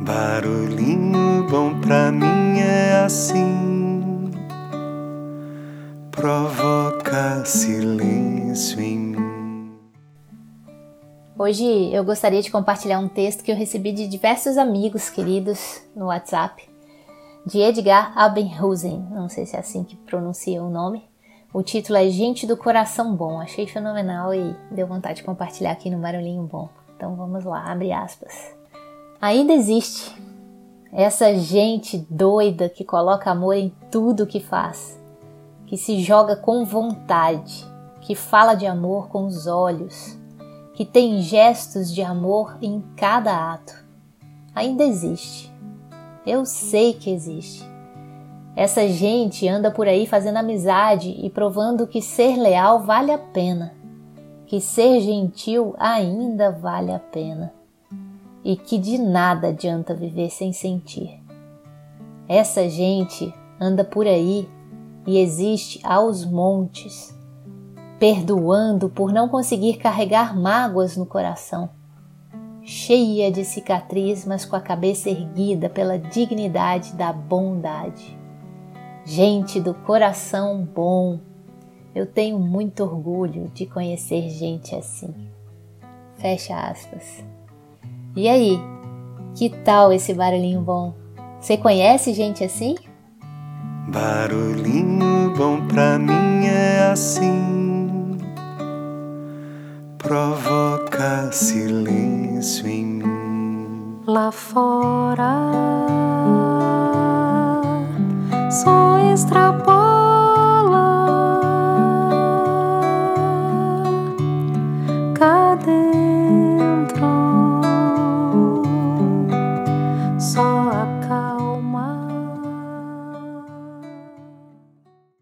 Barulhinho bom pra mim é assim, provoca silêncio em mim. Hoje eu gostaria de compartilhar um texto que eu recebi de diversos amigos queridos no WhatsApp, de Edgar Abenhusen, não sei se é assim que pronuncia o nome. O título é Gente do Coração Bom, achei fenomenal e deu vontade de compartilhar aqui no Barulhinho Bom. Então vamos lá, abre aspas. Ainda existe essa gente doida que coloca amor em tudo que faz, que se joga com vontade, que fala de amor com os olhos, que tem gestos de amor em cada ato. Ainda existe. Eu sei que existe. Essa gente anda por aí fazendo amizade e provando que ser leal vale a pena, que ser gentil ainda vale a pena e que de nada adianta viver sem sentir. Essa gente anda por aí e existe aos montes, perdoando por não conseguir carregar mágoas no coração, cheia de cicatriz, mas com a cabeça erguida pela dignidade da bondade. Gente do coração bom, eu tenho muito orgulho de conhecer gente assim. Fecha aspas. E aí, que tal esse barulhinho bom? Você conhece gente assim? Barulhinho bom pra mim é assim, provoca silêncio em mim. Lá fora, só extrapola cada